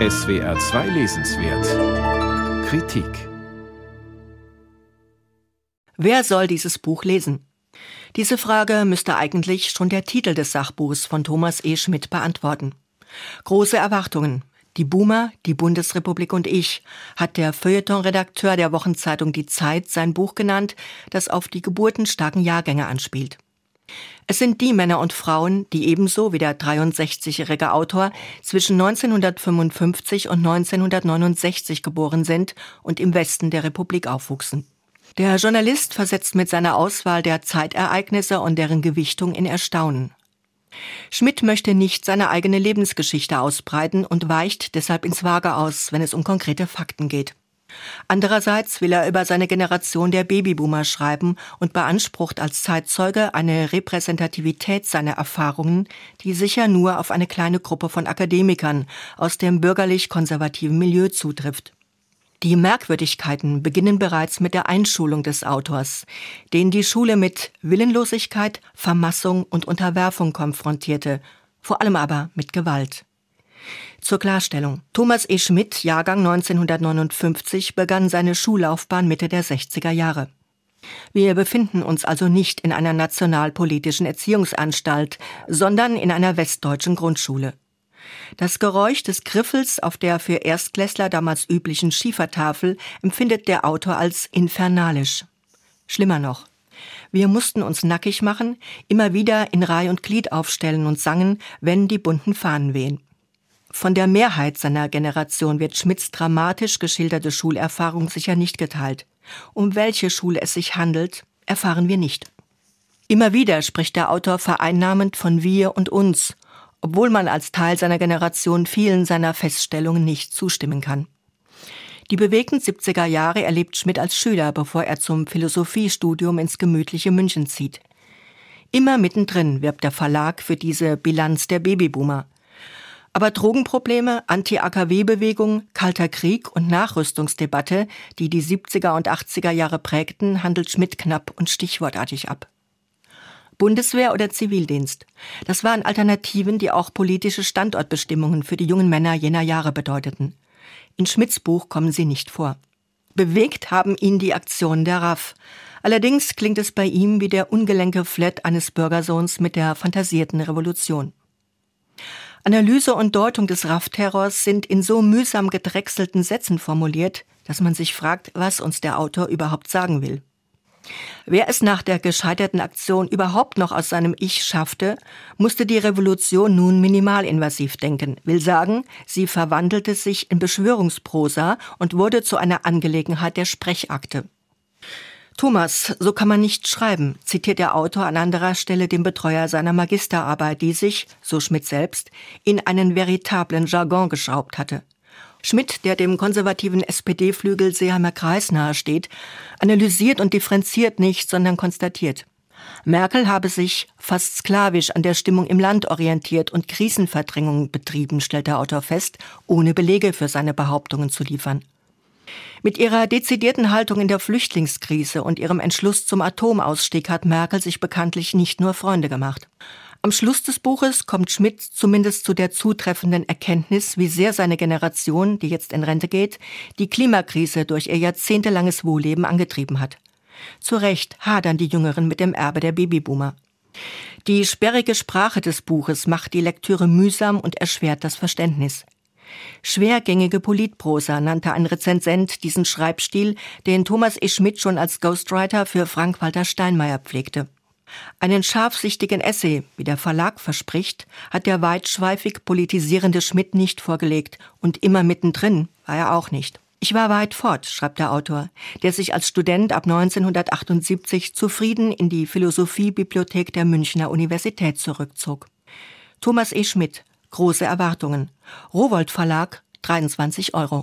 SWR 2 Lesenswert Kritik Wer soll dieses Buch lesen? Diese Frage müsste eigentlich schon der Titel des Sachbuchs von Thomas E. Schmidt beantworten. Große Erwartungen. Die Boomer, die Bundesrepublik und ich, hat der Feuilleton-Redakteur der Wochenzeitung Die Zeit sein Buch genannt, das auf die geburtenstarken Jahrgänge anspielt. Es sind die Männer und Frauen, die ebenso wie der 63-jährige Autor zwischen 1955 und 1969 geboren sind und im Westen der Republik aufwuchsen. Der Journalist versetzt mit seiner Auswahl der Zeitereignisse und deren Gewichtung in Erstaunen. Schmidt möchte nicht seine eigene Lebensgeschichte ausbreiten und weicht deshalb ins Vage aus, wenn es um konkrete Fakten geht. Andererseits will er über seine Generation der Babyboomer schreiben und beansprucht als Zeitzeuge eine Repräsentativität seiner Erfahrungen, die sicher nur auf eine kleine Gruppe von Akademikern aus dem bürgerlich-konservativen Milieu zutrifft. Die Merkwürdigkeiten beginnen bereits mit der Einschulung des Autors, den die Schule mit Willenlosigkeit, Vermassung und Unterwerfung konfrontierte, vor allem aber mit Gewalt. Zur Klarstellung. Thomas E. Schmidt, Jahrgang 1959, begann seine Schullaufbahn Mitte der 60er Jahre. Wir befinden uns also nicht in einer nationalpolitischen Erziehungsanstalt, sondern in einer westdeutschen Grundschule. Das Geräusch des Griffels auf der für Erstklässler damals üblichen Schiefertafel empfindet der Autor als infernalisch. Schlimmer noch. Wir mussten uns nackig machen, immer wieder in Reih und Glied aufstellen und sangen, wenn die bunten Fahnen wehen. Von der Mehrheit seiner Generation wird Schmidts dramatisch geschilderte Schulerfahrung sicher nicht geteilt. Um welche Schule es sich handelt, erfahren wir nicht. Immer wieder spricht der Autor vereinnahmend von wir und uns, obwohl man als Teil seiner Generation vielen seiner Feststellungen nicht zustimmen kann. Die bewegten 70er Jahre erlebt Schmidt als Schüler, bevor er zum Philosophiestudium ins gemütliche München zieht. Immer mittendrin wirbt der Verlag für diese Bilanz der Babyboomer. Aber Drogenprobleme, Anti-AKW-Bewegung, Kalter Krieg und Nachrüstungsdebatte, die die 70er und 80er Jahre prägten, handelt Schmidt knapp und stichwortartig ab. Bundeswehr oder Zivildienst. Das waren Alternativen, die auch politische Standortbestimmungen für die jungen Männer jener Jahre bedeuteten. In Schmidts Buch kommen sie nicht vor. Bewegt haben ihn die Aktionen der RAF. Allerdings klingt es bei ihm wie der ungelenke Flat eines Bürgersohns mit der fantasierten Revolution. Analyse und Deutung des RAF-Terrors sind in so mühsam gedrechselten Sätzen formuliert, dass man sich fragt, was uns der Autor überhaupt sagen will. Wer es nach der gescheiterten Aktion überhaupt noch aus seinem Ich schaffte, musste die Revolution nun minimalinvasiv denken, will sagen, sie verwandelte sich in Beschwörungsprosa und wurde zu einer Angelegenheit der Sprechakte. Thomas, so kann man nicht schreiben, zitiert der Autor an anderer Stelle den Betreuer seiner Magisterarbeit, die sich, so Schmidt selbst, in einen veritablen Jargon geschraubt hatte. Schmidt, der dem konservativen SPD-Flügel Seeheimer Kreis nahesteht, analysiert und differenziert nicht, sondern konstatiert. Merkel habe sich fast sklavisch an der Stimmung im Land orientiert und Krisenverdrängung betrieben, stellt der Autor fest, ohne Belege für seine Behauptungen zu liefern. Mit ihrer dezidierten Haltung in der Flüchtlingskrise und ihrem Entschluss zum Atomausstieg hat Merkel sich bekanntlich nicht nur Freunde gemacht. Am Schluss des Buches kommt Schmidt zumindest zu der zutreffenden Erkenntnis, wie sehr seine Generation, die jetzt in Rente geht, die Klimakrise durch ihr jahrzehntelanges Wohlleben angetrieben hat. Zu Recht hadern die Jüngeren mit dem Erbe der Babyboomer. Die sperrige Sprache des Buches macht die Lektüre mühsam und erschwert das Verständnis. Schwergängige Politprosa nannte ein Rezensent diesen Schreibstil, den Thomas E. Schmidt schon als Ghostwriter für Frank-Walter Steinmeier pflegte. Einen scharfsichtigen Essay, wie der Verlag verspricht, hat der weitschweifig politisierende Schmidt nicht vorgelegt und immer mittendrin war er auch nicht. Ich war weit fort, schreibt der Autor, der sich als Student ab 1978 zufrieden in die Philosophiebibliothek der Münchner Universität zurückzog. Thomas E. Schmidt, große Erwartungen. Rowold Verlag, 23 Euro.